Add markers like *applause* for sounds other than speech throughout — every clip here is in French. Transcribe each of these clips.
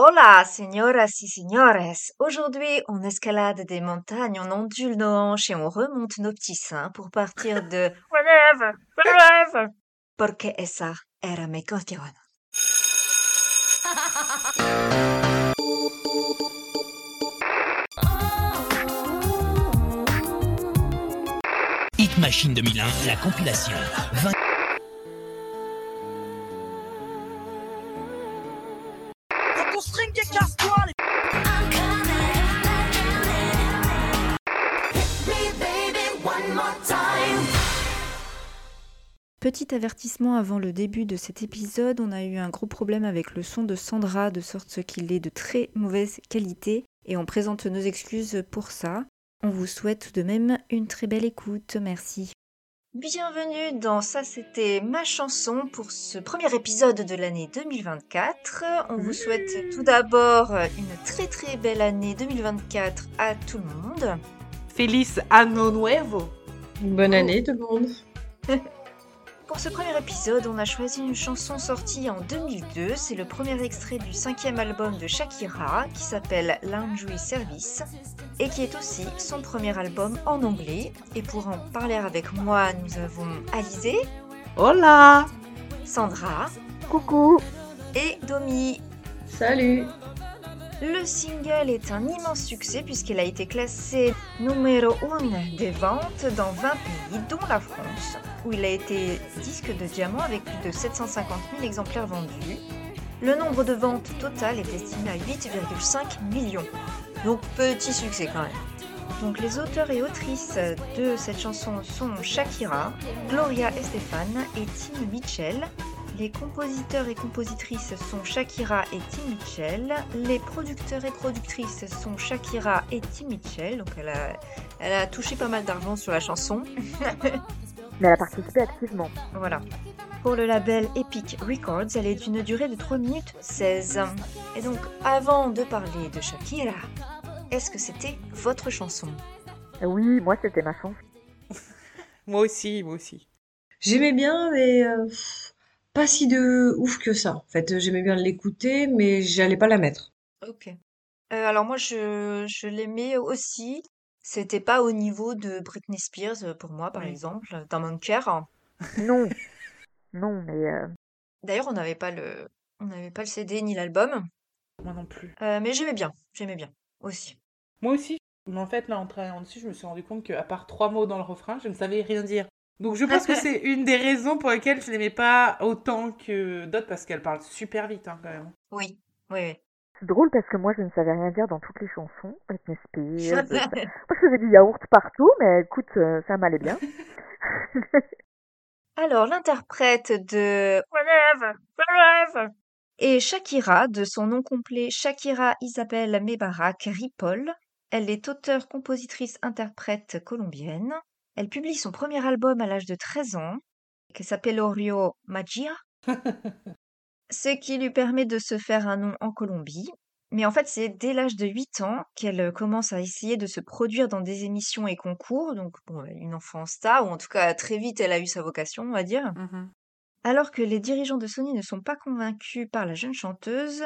Hola, señoras y señores. Aujourd'hui, on escalade des montagnes, on ondule nos hanches et on remonte nos petits seins pour partir *laughs* de wherever, wherever. Porque esa era mi canción. Hit Machine 2001, la compilation. 20... Petit avertissement avant le début de cet épisode, on a eu un gros problème avec le son de Sandra, de sorte qu'il est de très mauvaise qualité, et on présente nos excuses pour ça. On vous souhaite tout de même une très belle écoute, merci. Bienvenue dans Ça c'était ma chanson pour ce premier épisode de l'année 2024. On vous souhaite tout d'abord une très très belle année 2024 à tout le monde. Feliz Anno Nuevo. Bonne année tout le monde. *laughs* Pour ce premier épisode, on a choisi une chanson sortie en 2002. C'est le premier extrait du cinquième album de Shakira qui s'appelle Laundry Service et qui est aussi son premier album en anglais. Et pour en parler avec moi, nous avons Alizé, Hola. Sandra Coucou. et Domi. Salut. Le single est un immense succès puisqu'il a été classé numéro 1 des ventes dans 20 pays, dont la France, où il a été disque de diamant avec plus de 750 000 exemplaires vendus. Le nombre de ventes total est estimé à 8,5 millions. Donc petit succès quand même. Donc les auteurs et autrices de cette chanson sont Shakira, Gloria Estefan et Tim Mitchell. Les compositeurs et compositrices sont Shakira et Tim Mitchell. Les producteurs et productrices sont Shakira et Tim Mitchell. Donc elle a, elle a touché pas mal d'argent sur la chanson. *laughs* Mais elle a participé activement. Voilà. Pour le label Epic Records, elle est d'une durée de 3 minutes 16. Et donc, avant de parler de Shakira, est-ce que c'était votre chanson? Oui, moi c'était ma chance. *laughs* Moi aussi, moi aussi. J'aimais bien, mais euh, pas si de ouf que ça. En fait, j'aimais bien l'écouter, mais j'allais pas la mettre. Ok. Euh, alors moi, je, je l'aimais aussi. C'était pas au niveau de Britney Spears euh, pour moi, par Oui. exemple, dans mon cœur. Non. non, mais euh, D'ailleurs, on n'avait pas le, on n'avait pas le CD ni l'album, Moi non plus. Euh, mais j'aimais bien, j'aimais bien aussi. Moi aussi. Mais en fait, là, en travaillant dessus, je me suis rendu compte qu'à part trois mots dans le refrain, je ne savais rien dire. Donc je pense que c'est *laughs* une des raisons pour lesquelles je l'aimais pas autant que d'autres, parce qu'elle parle super vite, hein, quand même. Oui, oui, oui. c'est drôle parce que moi je ne savais rien dire dans toutes les chansons. Britney Spears. *laughs* euh, moi je faisais du yaourt partout, mais écoute, euh, ça m'allait bien. *laughs* Alors, l'interprète de Wherever est Shakira, de son nom complet Shakira Isabel Mebarak Ripoll. Elle est auteure, compositrice, interprète colombienne. Elle publie son premier album à l'âge de 13 ans, qui s'appelle Orio Magia, *laughs* ce qui lui permet de se faire un nom en Colombie. Mais en fait, c'est dès l'âge de 8 ans qu'elle euh, commence à essayer de se produire dans des émissions et concours. Donc, bon, une enfant star, ou en tout cas, très vite, elle a eu sa vocation, on va dire. Mhm. Alors que les dirigeants de Sony ne sont pas convaincus par la jeune chanteuse,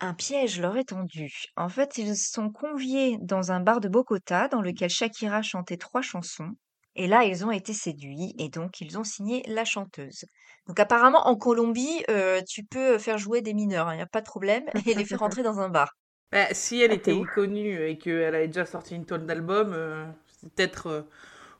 un piège leur est tendu. En fait, ils sont conviés dans un bar de Bogota dans lequel Shakira chantait trois chansons. Et là, ils ont été séduits et donc ils ont signé la chanteuse. Donc apparemment, en Colombie, euh, tu peux faire jouer des mineurs, il n'y a pas de problème, et les faire *laughs* rentrer dans un bar. Bah, si elle Ah, était connue et qu'elle avait déjà sorti une tonne d'albums, euh, c'est peut-être, euh,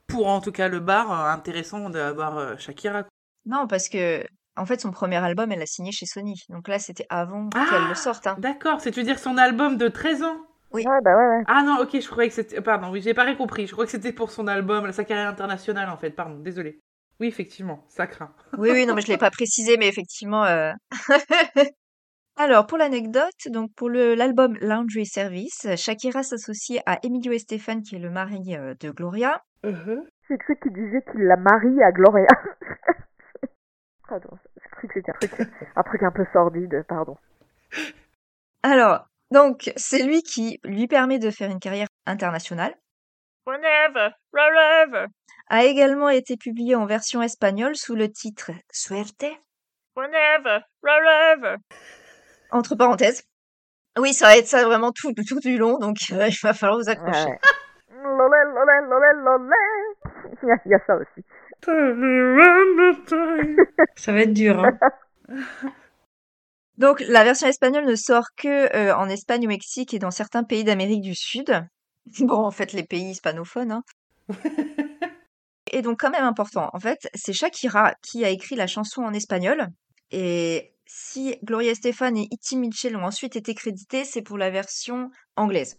pour en tout cas le bar, intéressant d'avoir Shakira. Non, parce que, en fait, son premier album, elle l'a signé chez Sony. Donc là, c'était avant Ah qu'elle le sorte. hein. D'accord, c'est tu veux dire son album de 13 ans? Oui. Ouais, bah ouais, ouais. Ah non, ok, je croyais que c'était... Pardon, oui, j'ai pas rien compris. Je crois que c'était pour son album, sa carrière internationale, en fait. Pardon, désolé. Oui, effectivement, ça craint. *laughs* Oui, oui, non, mais je l'ai pas précisé, mais effectivement. euh, *laughs* Alors, pour l'anecdote, donc pour le l'album Laundry Service, Shakira s'associe à Emilio Estefan, qui est le mari euh, de Gloria. Uh-huh. J'ai cru qu'il disait qu'il la marie à Gloria. *laughs* pardon, j'ai cru que c'était un truc, un truc un peu sordide, pardon. Alors, donc, c'est lui qui lui permet de faire une carrière internationale. Whenever, wherever a également été publié en version espagnole sous le titre Suerte. Whenever, wherever. Entre parenthèses. Oui, ça va être ça vraiment tout, tout du long, donc euh, il va falloir vous accrocher. Ouais. Lolé, lolé, lolé, lolé. Il y a- il y a ça aussi. *laughs* Ça va être dur, hein. *laughs* Donc la version espagnole ne sort que euh, en Espagne, au Mexique et dans certains pays d'Amérique du Sud. *laughs* Bon, en fait, les pays hispanophones. hein. *laughs* Et donc quand même important, en fait, c'est Shakira qui a écrit la chanson en espagnol. Et si Gloria Estefan et Iti Mitchell ont ensuite été crédités, c'est pour la version anglaise.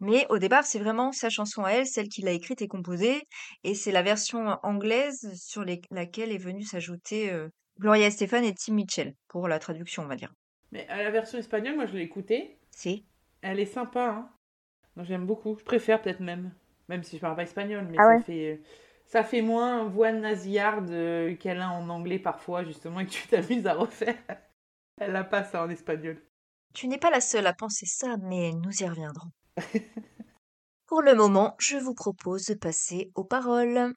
Mais au départ, c'est vraiment sa chanson à elle, celle qu'il a écrite et composée. Et c'est la version anglaise sur les- laquelle est venue s'ajouter euh, Gloria Estefan et Tim Mitchell pour la traduction, on va dire. Mais à la version espagnole, moi je l'ai écoutée. Si. Elle est sympa, hein. Non, j'aime beaucoup. Je préfère peut-être même. Même si je parle pas espagnol, mais Ah ça ouais? fait. Ça fait moins voix nasillarde euh, qu'elle a en anglais parfois, justement, et que tu t'amuses à refaire. *laughs* Elle a pas ça en espagnol. Tu n'es pas la seule à penser ça, mais nous y reviendrons. *laughs* Pour le moment, je vous propose de passer aux paroles.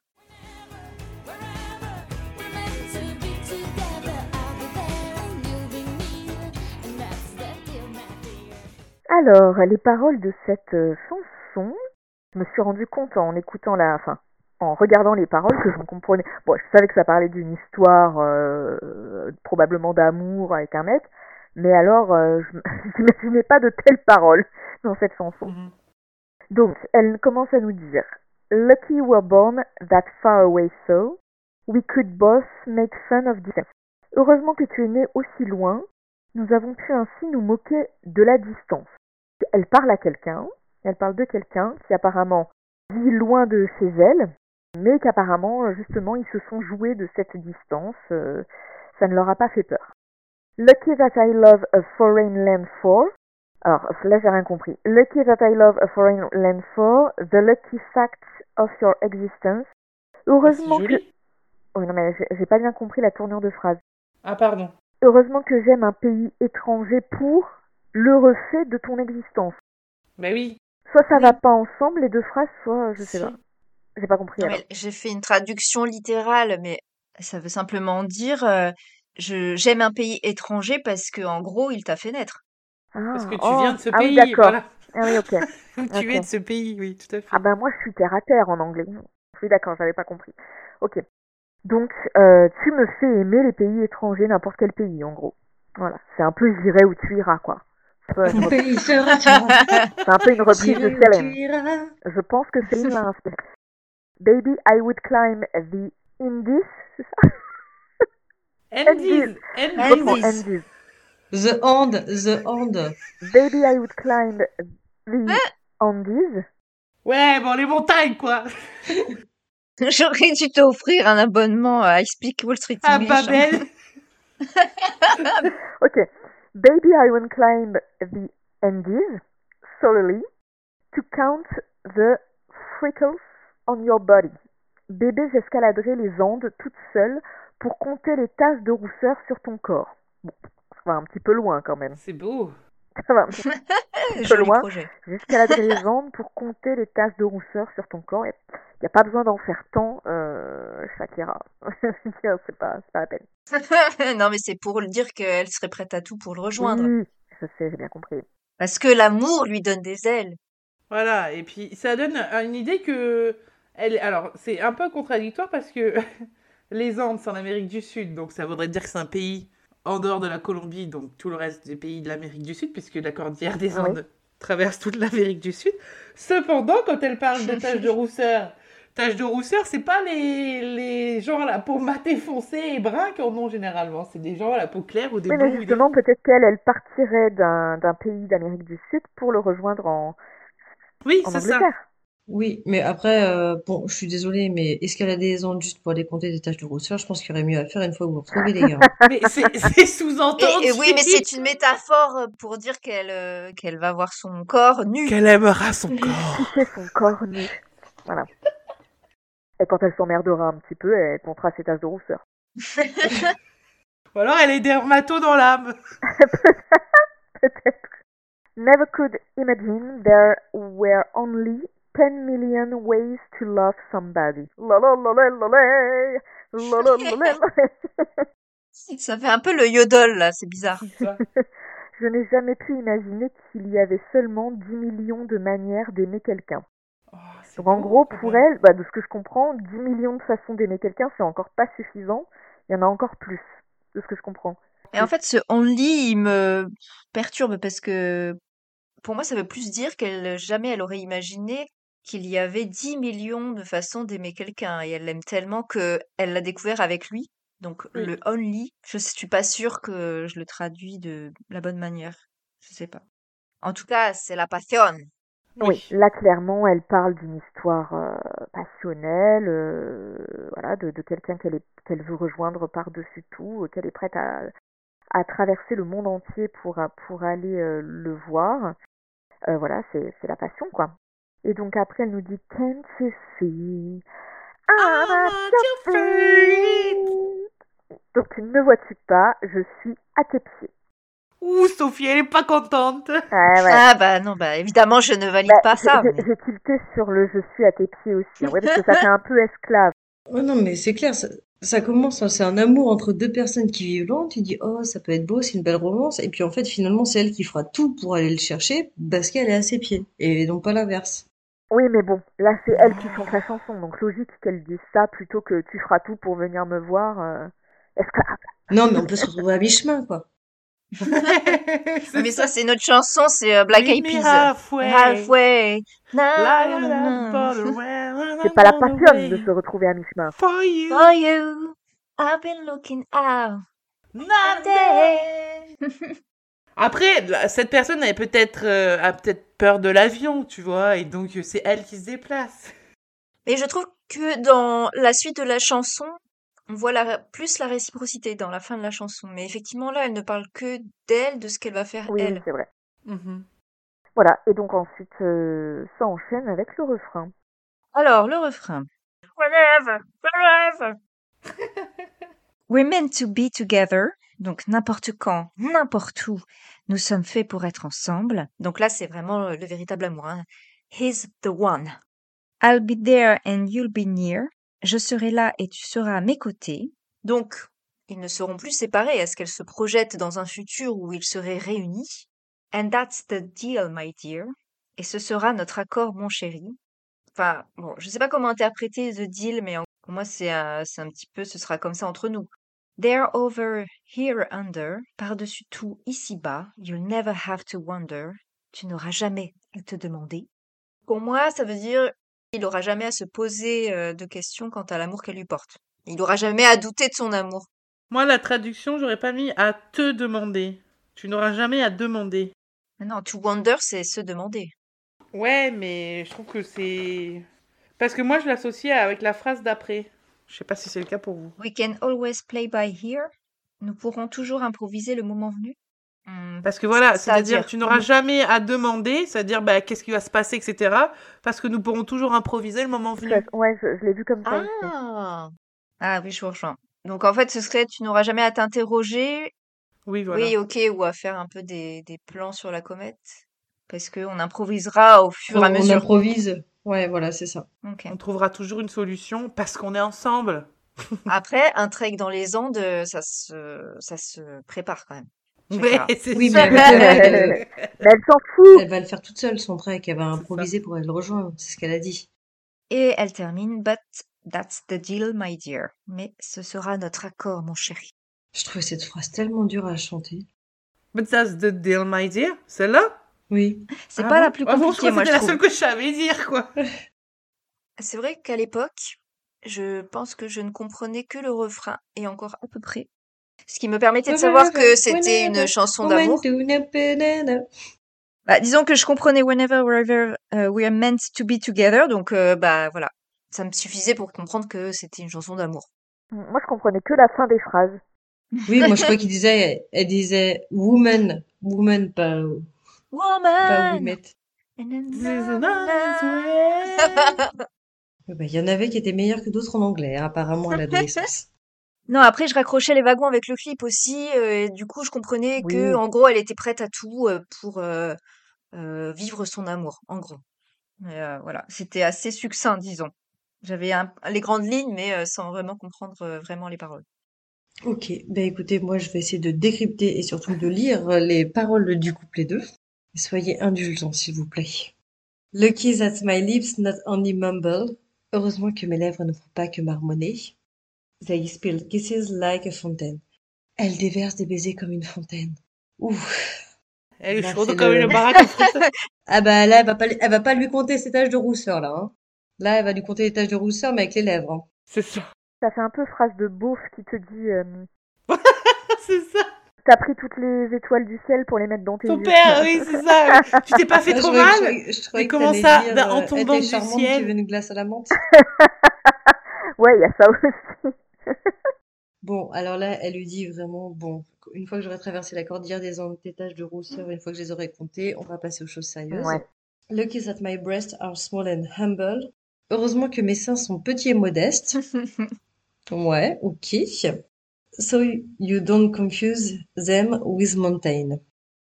Alors, les paroles de cette euh, chanson, je me suis rendu compte en écoutant la, enfin, en regardant les paroles que je comprenais. Bon, je savais que ça parlait d'une histoire euh, probablement d'amour avec un mec, mais alors, euh, je n'imaginais *laughs* pas de telles paroles dans cette chanson. Mhm. Donc, elle commence à nous dire Lucky we're born that far away so we could both make fun of distance. Heureusement que tu es né aussi loin, nous avons pu ainsi nous moquer de la distance. Elle parle à quelqu'un, elle parle de quelqu'un qui apparemment vit loin de chez elle, mais qu'apparemment, justement, ils se sont joués de cette distance, euh, ça ne leur a pas fait peur. Lucky that I love a foreign land for. Alors là, j'ai rien compris. Lucky that I love a foreign land for. The lucky fact of your existence. Heureusement C'est que. Oui, non, mais j'ai pas bien compris la tournure de phrase. Ah, pardon. Heureusement que j'aime un pays étranger pour l'heureux fait de ton existence. Bah oui. Soit ça Oui. va pas ensemble, les deux phrases, soit je sais Si. pas. J'ai pas compris J'ai fait une traduction littérale, mais ça veut simplement dire euh, je j'aime un pays étranger parce que en gros il t'a fait naître. Parce Ah, que tu oh, viens de ce ah oui, pays, d'accord. voilà. Ah oui, ok. *laughs* tu es de ce pays, oui, tout à fait. Ah ben moi je suis terre à terre en anglais. Oui d'accord, j'avais pas compris. Ok. Donc euh, tu me fais aimer les pays étrangers, n'importe quel pays en gros. Voilà, c'est un peu j'irai où tu iras quoi. C'est un peu une reprise- Pays sera-t-il c'est un peu une reprise J'irai de iras. Je pense que Céline l'a inspiré. Baby, I would climb the Indies, c'est ça? Andes. Andes. The Hand, The Hand. Baby, I would climb the Andes. Ouais, bon, les montagnes, quoi. *laughs* *laughs* J'aurais dû t'offrir un abonnement à I Speak Wall Street À English. Babel. *laughs* Ok. Baby, I would climb the Andes solely to count the freckles on your body. Bébé, j'escaladerai les Andes toute seule pour compter les taches de rousseur sur ton corps. Bon, ça va un petit peu loin quand même. C'est beau. Ça va un petit peu loin. projet. J'escaladerai les Andes pour compter les taches de rousseur sur ton corps. Il n'y a pas besoin d'en faire tant, euh, Shakira. *laughs* c'est pas, c'est pas la peine. *laughs* non mais c'est pour le dire qu'elle serait prête à tout pour le rejoindre. Oui, je sais, j'ai bien compris. Parce que l'amour lui donne des ailes. Voilà, et puis ça donne une idée que. Elle... Alors, c'est un peu contradictoire parce que *laughs* les Andes, c'est en Amérique du Sud, donc ça voudrait dire que c'est un pays en dehors de la Colombie, donc tout le reste des pays de l'Amérique du Sud, puisque la cordillère des Ah oui. Andes traverse toute l'Amérique du Sud. Cependant, quand elle parle de taches de rousseur, taches de rousseur, c'est pas les, les gens à la peau matée foncée et brun qui en ont généralement, c'est des gens à la peau claire ou des Oui, mais justement, peut-être qu'elle, elle partirait d'un pays d'Amérique du Sud pour le rejoindre en, Oui, en c'est ça. Oui, mais après, euh, bon, je suis désolée, mais escalader les Andes juste pour aller compter des taches de rousseur, je pense qu'il y aurait mieux à faire une fois que vous vous retrouvez, les gars. *laughs* Mais c'est c'est sous-entendu. Et, et oui, mais c'est une métaphore pour dire qu'elle euh, qu'elle va voir son corps nu. Qu'elle aimera son *laughs* corps. Toucher son corps nu. Voilà. Et quand elle s'emmerdera un petit peu, elle comptera ses taches de rousseur. *laughs* Ou alors elle est dermato dans l'âme. Peut-être. Never could imagine there were only 10 million ways to love somebody. Ça fait un peu le yodel là, c'est bizarre. *laughs* Je n'ai jamais pu imaginer qu'il y avait seulement 10 millions de manières d'aimer quelqu'un. Oh, Donc en gros, pour elle, bah, de ce que je comprends, 10 millions de façons d'aimer quelqu'un, c'est encore pas suffisant. Il y en a encore plus, de ce que je comprends. Et en fait, ce only, il me perturbe parce que pour moi, ça veut plus dire qu'elle jamais elle aurait imaginé qu'il y avait 10 millions de façons d'aimer quelqu'un et elle l'aime tellement que elle l'a découvert avec lui. Donc Oui. le only, je suis pas sûre que je le traduis de la bonne manière. Je sais pas. En tout cas, c'est la passion. Oui, là clairement, elle parle d'une histoire euh, passionnelle, euh, voilà, de, de quelqu'un qu'elle est- qu'elle veut rejoindre par-dessus tout, euh, qu'elle est prête à, à traverser le monde entier pour, pour aller euh, le voir. Euh, voilà, c'est c'est la passion, quoi. Et donc après, elle nous dit Can't you see? I'm at your feet Donc tu ne me vois-tu pas, je suis à tes pieds. Ouh, Sophie, elle est pas contente. Ah, ouais. Ah bah non, bah évidemment, je ne valide Bah, pas ça. j'ai- mais- tilté sur le je suis à tes pieds aussi, hein. ouais, parce que ça fait un peu esclave. *laughs* Ouais, non, mais c'est clair, ça, ça commence, hein, c'est un amour entre deux personnes qui vivent loin. Tu dis, oh, ça peut être beau, c'est une belle romance. Et puis en fait, finalement, c'est elle qui fera tout pour aller le chercher parce qu'elle est à ses pieds. Et donc pas l'inverse. Oui, mais bon, là c'est elle qui chante la chanson, donc logique qu'elle dise ça plutôt que tu feras tout pour venir me voir. euh, esclave. Non, mais on peut se retrouver à mi-chemin, quoi. *laughs* Mais ça, c'est notre chanson, c'est euh, Black Eyed Peas. halfway. Halfway. C'est pas la passion de se retrouver à mi-chemin. For you. For you, I've been looking out. Not day. *laughs* Après, cette personne avait peut-être euh, a peut-être peur de l'avion, tu vois, et donc euh, c'est elle qui se déplace. Mais je trouve que dans la suite de la chanson, on voit la, plus la réciprocité dans la fin de la chanson. Mais effectivement, là, elle ne parle que d'elle, de ce qu'elle va faire Oui, elle. c'est vrai. Mhm. Voilà, et donc ensuite euh, ça enchaîne avec le refrain. Alors, le refrain. Wherever. We're meant to be together. Donc, n'importe quand, n'importe où, nous sommes faits pour être ensemble. Donc là, c'est vraiment le, le véritable amour. hein. He's the one. I'll be there and you'll be near. Je serai là et tu seras à mes côtés. Donc, ils ne seront plus séparés. Est-ce qu'elle se projette dans un futur où ils seraient réunis? And that's the deal, my dear. Et ce sera notre accord, mon chéri. Enfin, bon, je sais pas comment interpréter The Deal, mais en- moi, c'est un, c'est un petit peu, ce sera comme ça entre nous. There over, here under, par-dessus tout, ici-bas, you'll never have to wonder, tu n'auras jamais à te demander. Pour moi, ça veut dire, il aura jamais à se poser euh, de questions quant à l'amour qu'elle lui porte. Il aura jamais à douter de son amour. Moi, la traduction, j'aurais pas mis à te demander. Tu n'auras jamais à demander. Non, to wonder, c'est se demander. Ouais, mais je trouve que c'est. Parce que moi, je l'associe avec la phrase d'après. Je sais pas si c'est le cas pour vous. We can always play by ear. Nous pourrons toujours improviser le moment venu. Hmm, Parce que voilà, C'est-à-dire, tu n'auras jamais à demander, c'est-à-dire, bah, qu'est-ce qui va se passer, etc. Parce que nous pourrons toujours improviser le moment venu. Ouais, je, je l'ai vu comme ça. Ah Ah oui, je vous rejoins. Donc en fait, ce serait tu n'auras jamais à t'interroger, Oui, voilà. oui, ok, ou à faire un peu des, des plans sur la comète, parce que on improvisera au fur et à On, on mesure. improvise. Ouais, voilà, c'est ça. On trouvera toujours une solution parce qu'on est ensemble. *laughs* Après, un trek dans les Andes, ça se, ça se prépare quand même. Ouais, Oui, *laughs* mais elle, s'en fout elle va le faire toute seule, son trek. Elle va improviser pour aller le rejoindre. C'est ce qu'elle a dit. Et elle termine, but that's the deal, my dear. Mais ce sera notre accord, mon chéri. Je trouvais cette phrase tellement dure à chanter. But that's the deal, my dear. Celle-là Oui. C'est Ah pas bon la plus Ah bon, je compliquée, crois moi, je la seule que je savais dire, quoi. *laughs* C'est vrai qu'à l'époque, je pense que je ne comprenais que le refrain, et encore à peu près. Ce qui me permettait de savoir que c'était une chanson d'amour. Bah, disons que je comprenais Whenever, Wherever uh, We Are Meant to Be Together, donc euh, bah voilà. Ça me suffisait pour comprendre que c'était une chanson d'amour. Moi, je comprenais que la fin des phrases. Oui, moi je crois *laughs* qu'il disait, elle disait woman, woman, pas Woman! nice way. Ouais, bah, Il y en avait qui étaient meilleurs que d'autres en anglais, hein, apparemment à l'adolescence. *laughs* Non, après, je raccrochais les wagons avec le clip aussi, euh, et du coup, je comprenais que, Oui. en gros, elle était prête à tout euh, pour euh, vivre son amour, en gros. Voilà, c'était assez succinct, disons. J'avais un- les grandes lignes, mais sans vraiment comprendre vraiment les paroles. Ok, ben écoutez, moi je vais essayer de décrypter et surtout de lire les paroles du couplet 2. Soyez indulgents, s'il vous plaît. Lucky that my lips not only mumble. Heureusement que mes lèvres ne font pas que marmonner. They spill kisses like a fountain. Elle déverse des baisers comme une fontaine. Ouf. Elle est Là, chaude c'est comme le- une baraque. en fait. *laughs* Ah bah là, elle va pas, elle va pas lui compter ses taches de rousseur, là. Hein. Là, elle va lui compter les taches de rousseur, mais avec les lèvres. hein. C'est ça. Ça fait un peu phrase de beauf qui te dit euh, *laughs* C'est ça. T'as pris toutes les étoiles du ciel pour les mettre dans tes Ton yeux. père, oui, c'est ça. Tu t'es pas fait trop je mal. je je Mais que comment ça, dire, en euh, tombant était du ciel tu veux une glace à la menthe *laughs* Ouais, il y a ça aussi. *laughs* Bon, alors là, elle lui dit vraiment, bon, une fois que j'aurai traversé la cordillère des taches de rousseur, une fois que je les aurai comptées, on va passer aux choses sérieuses. Ouais. Lucky that my breasts are small and humble. Heureusement que mes seins sont petits et modestes. *laughs* Ouais, ok. So you don't confuse them with mountain.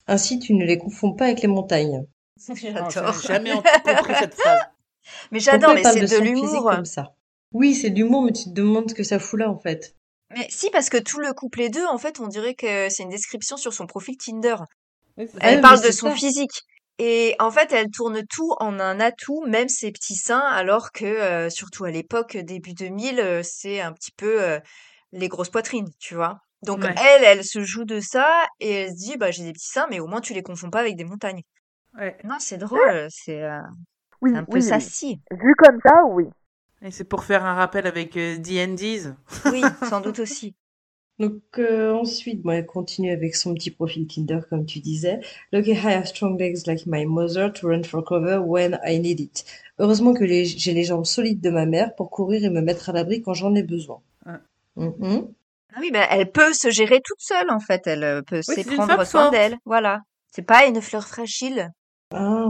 Ainsi, tu ne les confonds pas avec les montagnes. *laughs* J'adore. J'ai jamais compris cette phrase. *laughs* Mais j'adore, mais c'est de physique l'humour. comme ça? Oui, c'est de l'humour, mais tu te demandes ce que ça fout là, en fait. Mais si, parce que tout le couplet 2, en fait, on dirait que c'est une description sur son profil Tinder. Oui. Ah Elle parle de son ça. physique. Et en fait, elle tourne tout en un atout, même ses petits seins, alors que, euh, surtout à l'époque, début 2000, euh, c'est un petit peu euh, les grosses poitrines, tu vois? Donc Ouais. elle, elle se joue de ça et elle se dit, bah j'ai des petits seins, mais au moins tu les confonds pas avec des montagnes. Ouais. Non, c'est drôle, c'est euh, Oui, c'est un peu oui, oui. sassy. Vu comme ça, oui. Et c'est pour faire un rappel avec euh, D&D's. Oui, *laughs* sans doute aussi. Donc euh, ensuite, bon, elle continue avec son petit profil Tinder, comme tu disais. Lucky I have strong legs like my mother to run for cover when I need it. Heureusement que j'ai les jambes solides de ma mère pour courir et me mettre à l'abri quand j'en ai besoin. Mhm. Ah oui, ben elle peut se gérer toute seule, en fait. Elle euh, peut une prendre soin d'elle. Voilà. C'est pas une fleur fragile. Ah,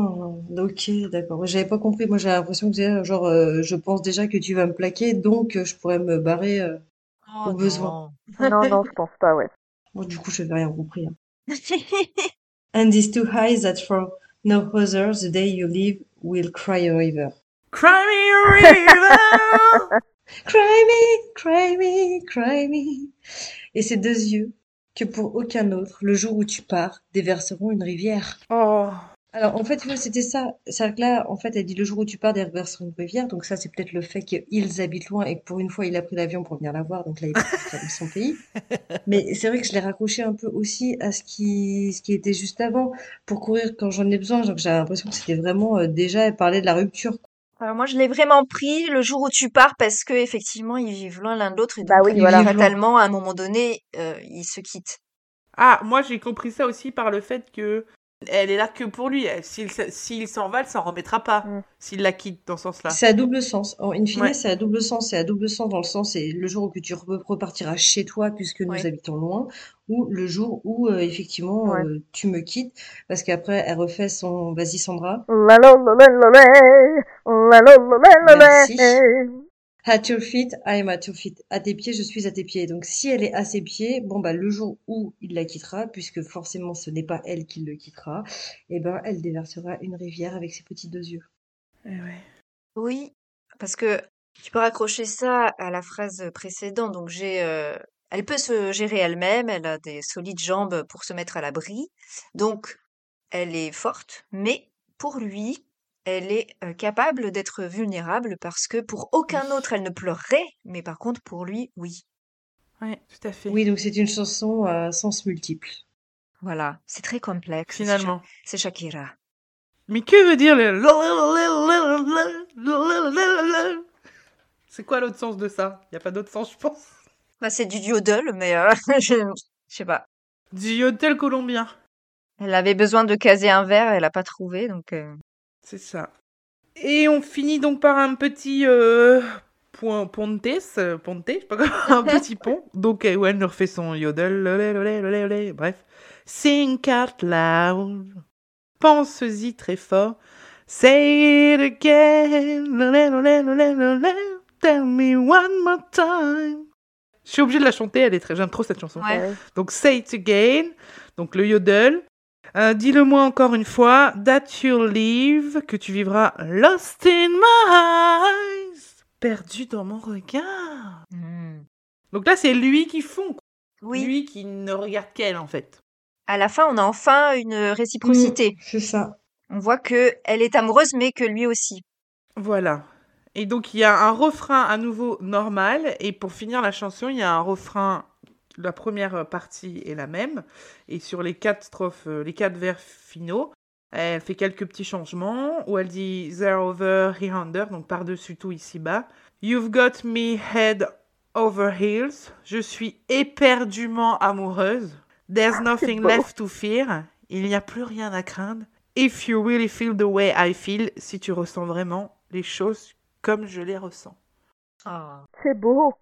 ok, d'accord. J'avais pas compris. Moi, j'ai l'impression que c'est genre, euh, je pense déjà que tu vas me plaquer, donc euh, je pourrais me barrer euh, Oh au besoin. Non, non, je pense pas, ouais. Moi, du coup, je n'avais rien compris. hein. *laughs* And it's too high that for no other the day you leave will cry a river. Cry me a river. *laughs* Cry me, cry me, cry me. Et ces deux yeux, que pour aucun autre, le jour où tu pars, déverseront une rivière. oh. Alors, en fait, c'était ça. C'est-à-dire que là, en fait, elle dit le jour où tu pars, déverseront une rivière. Donc ça, c'est peut-être le fait qu'ils habitent loin et que pour une fois, il a pris l'avion pour venir la voir. Donc là, il partir dans son pays. *laughs* Mais c'est vrai que je l'ai raccroché un peu aussi à ce qui, ce qui était juste avant, pour courir quand j'en ai besoin. Donc j'ai l'impression que c'était vraiment, euh, déjà, elle parlait de la rupture. Alors moi, je l'ai vraiment pris le jour où tu pars parce que effectivement, ils vivent loin l'un de l'autre et Bah donc oui, euh, voilà. fatalement, à un moment donné, euh, ils se quittent. Ah, moi j'ai compris ça aussi par le fait que elle est là que pour lui. S'il s'en va, elle s'en remettra pas. Mm. S'il la quitte dans ce sens-là. C'est à double sens. En in fine, Ouais. c'est à double sens. C'est à double sens dans le sens, c'est le jour où tu re- repartiras chez toi puisque nous Ouais. habitons loin, ou le jour où euh, effectivement Ouais. euh, tu me quittes, parce qu'après elle refait son vas-y Sandra, Merci. At your feet, I am at your feet. À tes pieds, je suis à tes pieds. Donc si elle est à ses pieds, bon bah le jour où il la quittera, puisque forcément ce n'est pas elle qui le quittera, eh ben elle déversera une rivière avec ses petits deux yeux. Eh ouais. Oui, parce que tu peux raccrocher ça à la phrase précédente. Donc j'ai, euh, elle peut se gérer elle-même, elle a des solides jambes pour se mettre à l'abri. Donc elle est forte, mais pour lui, elle est euh, capable d'être vulnérable parce que pour aucun autre elle ne pleurerait, mais par contre pour lui, oui. Ouais, tout à fait. Oui, donc c'est une chanson à sens multiple. Voilà, c'est très complexe. c'est Finalement. Sha- C'est Shakira. Mais que veut dire le... C'est quoi l'autre sens de ça Il a pas d'autre sens, je pense. Bah, c'est du yodel, mais euh, je, je sais pas. Du yodel colombien. Elle avait besoin de caser un verre, elle a pas trouvé, donc. euh, C'est ça. Et on finit donc par un petit euh, point, pontes, euh, ponte, je sais pas comment, un petit pont. Donc Ewan refait son yodel, lolé, lolé, lolé, lolé, bref. Think out loud. Pense-y très fort. Say it again. lolé, lolé, lolé, lolé. Tell me one more time. Je suis obligée de la chanter, elle est très, j'aime trop cette chanson. Ouais. Donc say it again, donc le yodel. Euh, Dis-le-moi encore une fois, that you'll live, que tu vivras lost in my eyes, perdu dans mon regard. Hmm. Donc là, c'est lui qui fond. Oui. Lui qui ne regarde qu'elle, en fait. À la fin, on a enfin une réciprocité. C'est ça. On voit que elle est amoureuse, mais que lui aussi. Voilà. Et donc, il y a un refrain à nouveau normal. Et pour finir la chanson, il y a un refrain. La première partie est la même. Et sur les quatre strophes, euh, les quatre vers finaux, elle fait quelques petits changements où elle dit There over, here under, donc par-dessus tout ici-bas. You've got me head over heels. Je suis éperdument amoureuse. There's nothing beau. left to fear. Il n'y a plus rien à craindre. If you really feel the way I feel, si tu ressens vraiment les choses comme je les ressens. Ah. C'est beau.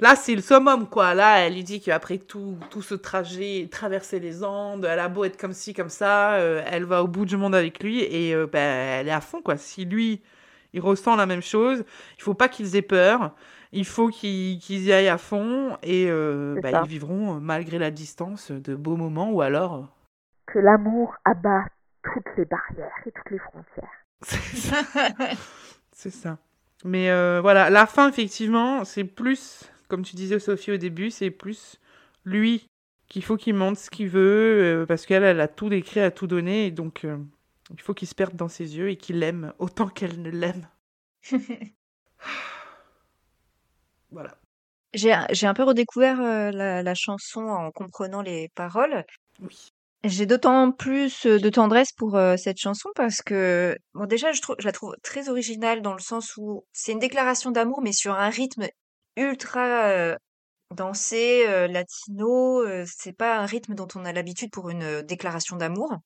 Là, c'est le summum, quoi. Là, elle lui dit qu'après tout, tout ce trajet, traverser les Andes, elle a beau être comme ci, comme ça, euh, elle va au bout du monde avec lui et euh, ben, elle est à fond, quoi. Si lui, il ressent la même chose, il faut pas qu'ils aient peur, il faut qu'ils y aillent à fond et euh, ben, ça. ils vivront, euh, malgré la distance, de beaux moments ou alors... euh, Que l'amour abat toutes les barrières et toutes les frontières. *laughs* C'est ça. C'est ça. Mais euh, voilà, la fin, effectivement, c'est plus, comme tu disais Sophie au début, c'est plus lui qu'il faut qu'il montre ce qu'il veut, euh, parce qu'elle, elle a tout décrit, elle a tout donné, et donc euh, il faut qu'il se perde dans ses yeux et qu'il l'aime autant qu'elle ne l'aime. *laughs* Voilà. J'ai un peu redécouvert euh, la, la chanson en comprenant les paroles. Oui. J'ai d'autant plus de tendresse pour euh, cette chanson parce que, bon, déjà, je, je la trouve très originale dans le sens où c'est une déclaration d'amour, mais sur un rythme ultra euh, dansé, euh, latino. euh, c'est pas un rythme dont on a l'habitude pour une euh, déclaration d'amour.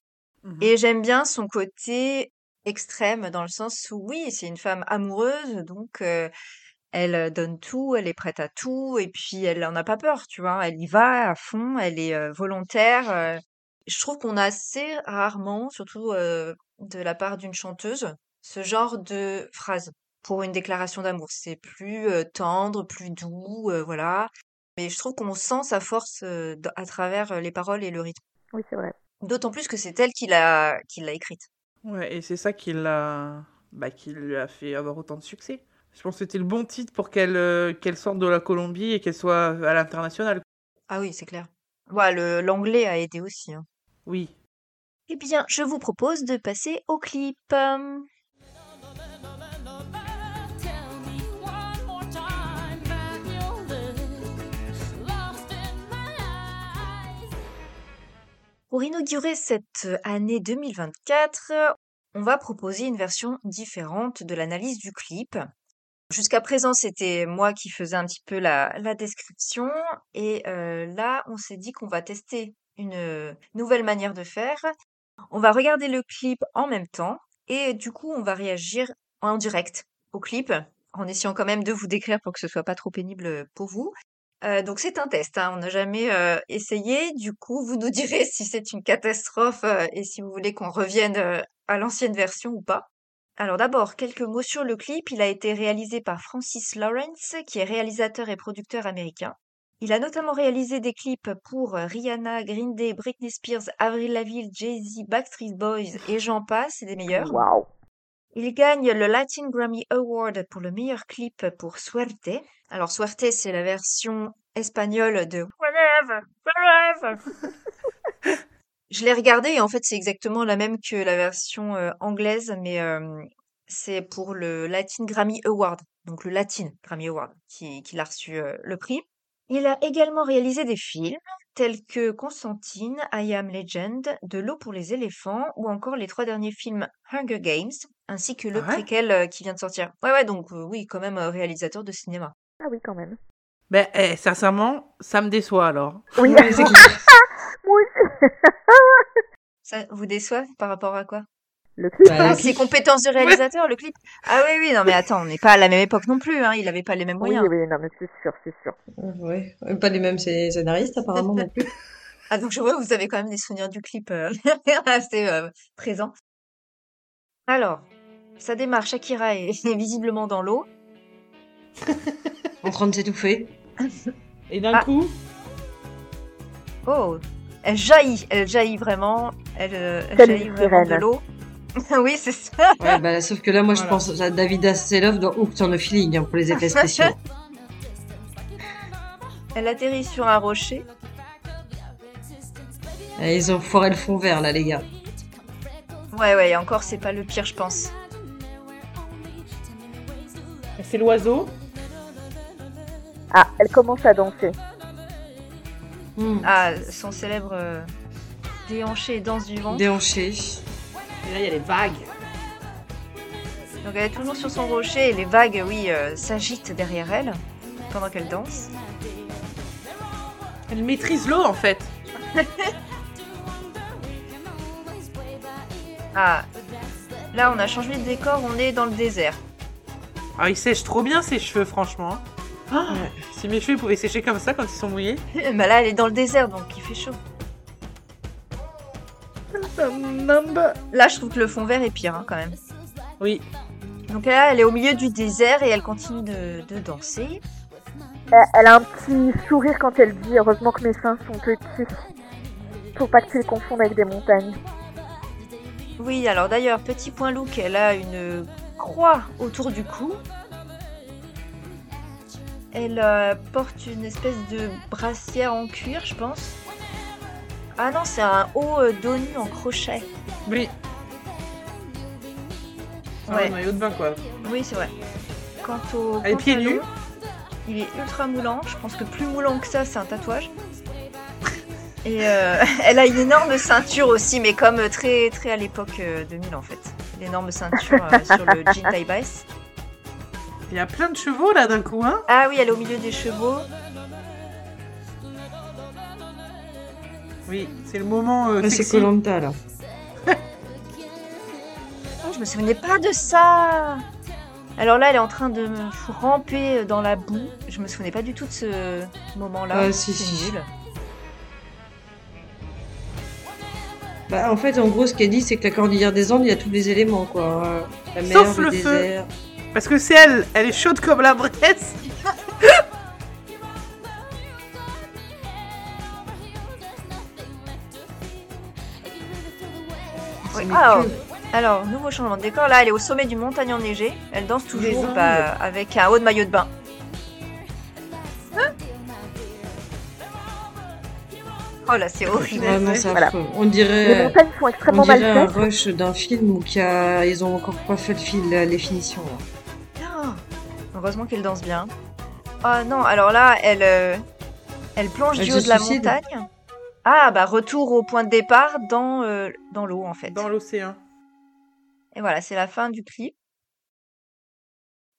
Mhm. Et j'aime bien son côté extrême dans le sens où, oui, c'est une femme amoureuse, donc euh, elle euh, donne tout, elle est prête à tout, et puis elle en a pas peur, tu vois? Elle y va à fond, elle est euh, volontaire. euh. Je trouve qu'on a assez rarement, surtout euh, de la part d'une chanteuse, ce genre de phrase pour une déclaration d'amour. C'est plus euh, tendre, plus doux, euh, voilà. Mais je trouve qu'on sent sa force euh, à travers les paroles et le rythme. Oui, c'est vrai. D'autant plus que c'est elle qui l'a qui l'a écrite. Ouais, et c'est ça qui l'a, bah, qui lui a fait avoir autant de succès. Je pense que c'était le bon titre pour qu'elle euh, qu'elle sorte de la Colombie et qu'elle soit à l'international. Ah oui, c'est clair. Ouais, le l'anglais a aidé aussi. hein. Oui. Eh bien, je vous propose de passer au clip. Pour inaugurer cette année 2024, on va proposer une version différente de l'analyse du clip. Jusqu'à présent, c'était moi qui faisais un petit peu la, la description et euh, là, on s'est dit qu'on va tester une euh, nouvelle manière de faire. On va regarder le clip en même temps et du coup, on va réagir en direct au clip en essayant quand même de vous décrire pour que ce soit pas trop pénible pour vous. Euh, donc c'est un test, hein, on n'a jamais euh, essayé. Du coup, vous nous *laughs* direz si c'est une catastrophe euh, et si vous voulez qu'on revienne euh, à l'ancienne version ou pas. Alors d'abord, quelques mots sur le clip. Il a été réalisé par Francis Lawrence, qui est réalisateur et producteur américain. Il a notamment réalisé des clips pour Rihanna, Green Day, Britney Spears, Avril Lavigne, Jay-Z, Backstreet Boys et j'en passe, c'est des meilleurs. Il gagne le Latin Grammy Award pour le meilleur clip pour Suerte. Alors Suerte, c'est la version espagnole de Whenever, Wherever. *laughs* Je l'ai regardé et en fait c'est exactement la même que la version euh, anglaise, mais euh, c'est pour le Latin Grammy Award, donc le Latin Grammy Award, qui, qui a reçu euh, le prix. Il a également réalisé des films tels que Constantine, I Am Legend, De l'eau pour les éléphants ou encore les trois derniers films Hunger Games, ainsi que le Ah ouais? préquel euh, qui vient de sortir. Ouais, ouais, donc euh, oui, quand même euh, réalisateur de cinéma. Ah oui, quand même. Ben, eh, sincèrement, ça me déçoit alors. *laughs* Oui, Ouais, c'est clair. *laughs* moi aussi. *laughs* Ça vous déçoit par rapport à quoi? Le clip. Bah, Ah, le ses clip. compétences de réalisateur, le clip Ah oui, oui, non mais attends, on n'est pas à la même époque non plus, hein, il avait pas les mêmes Oui, moyens. oui, non, mais c'est sûr, c'est sûr. Ouais. Pas les mêmes scé- scénaristes apparemment non plus. *laughs* *laughs* Ah donc je vois, vous avez quand même des souvenirs du clip euh, *laughs* assez euh, présents. Alors, ça démarre, Shakira est, est visiblement dans l'eau. En train de s'étouffer. Et d'un Ah. coup, Oh, elle jaillit, elle jaillit vraiment, elle, euh, elle jaillit vraiment de l'eau. *laughs* oui, c'est ça. Ouais, bah, sauf que là, moi, je pense à David Hasselhoff dans Hooked on a Feeling hein, pour les effets spéciaux. *laughs* Elle atterrit sur un rocher. Ils ont foiré le fond vert, là, les gars. Ouais, ouais, et encore, c'est pas le pire, je pense. C'est l'oiseau. Ah, elle commence à danser. Hmm. Ah, son célèbre euh, déhanché et danse du vent. Déhanché. Et là, il y a les vagues. Donc elle est toujours sur son rocher et les vagues, oui, euh, s'agitent derrière elle pendant qu'elle danse. Elle maîtrise l'eau, en fait. *laughs* Ah, là on a changé de décor, on est dans le désert. Ah, il sèche trop bien ses cheveux, franchement. Ah, Ouais. Si mes cheveux pouvaient sécher comme ça quand ils sont mouillés. *laughs* bah là elle est dans le désert donc il fait chaud. Là je trouve que le fond vert est pire hein, quand même. Oui. Donc là elle est au milieu du désert et elle continue de, de danser. Elle, elle a un petit sourire quand elle dit heureusement que mes seins sont petits. Faut pas que tu les confondes avec des montagnes. Oui alors d'ailleurs petit point look, elle a une croix autour du cou. Elle euh, porte une espèce de brassière en cuir je pense. Ah non c'est un haut euh, dos nu en crochet. Oui. Ah, Ouais. le maillot de bain, quoi. Oui, c'est vrai. Quant au Elle est pieds pantalon, nus. il est ultra moulant. Je pense que plus moulant que ça, c'est un tatouage. *laughs* Et euh, elle a une énorme ceinture aussi, mais comme euh, très très à l'époque euh, 2000 en fait. Une énorme ceinture euh, sur le jean *laughs* taille basse. Il y a plein de chevaux, là, d'un coup, hein. Ah oui, elle est au milieu des chevaux. Oui, c'est le moment euh, Ah, c'est. Colanta, là. Oh, je me souvenais pas de ça. Alors là, elle est en train de me ramper dans la boue. Je me souvenais pas du tout de ce moment-là. Ah, si, c'est si. nul. Bah, en fait, en gros, ce qu'elle dit, c'est que la cordillère des Andes, il y a tous les éléments, quoi. La mer, Sauf le, le feu. Parce que c'est elle, elle est chaude comme la braise. Alors, nouveau changement de décor. Là, elle est au sommet d'une montagne enneigée. Elle danse toujours bah, avec un haut de maillot de bain. oh là, c'est horrible. Vraiment, c'est Voilà. affreux. On Les dirait, montagnes sont on extrêmement mal dirait un faites. rush d'un film où a- ils ont encore pas fait le fil, les finitions. là. Ah, heureusement qu'elle danse bien. Ah non, alors là, elle, euh, elle plonge Elle du haut de la suicide. montagne. Ah, bah retour au point de départ dans, euh, dans l'eau en fait. Dans l'océan. Et voilà, c'est la fin du clip.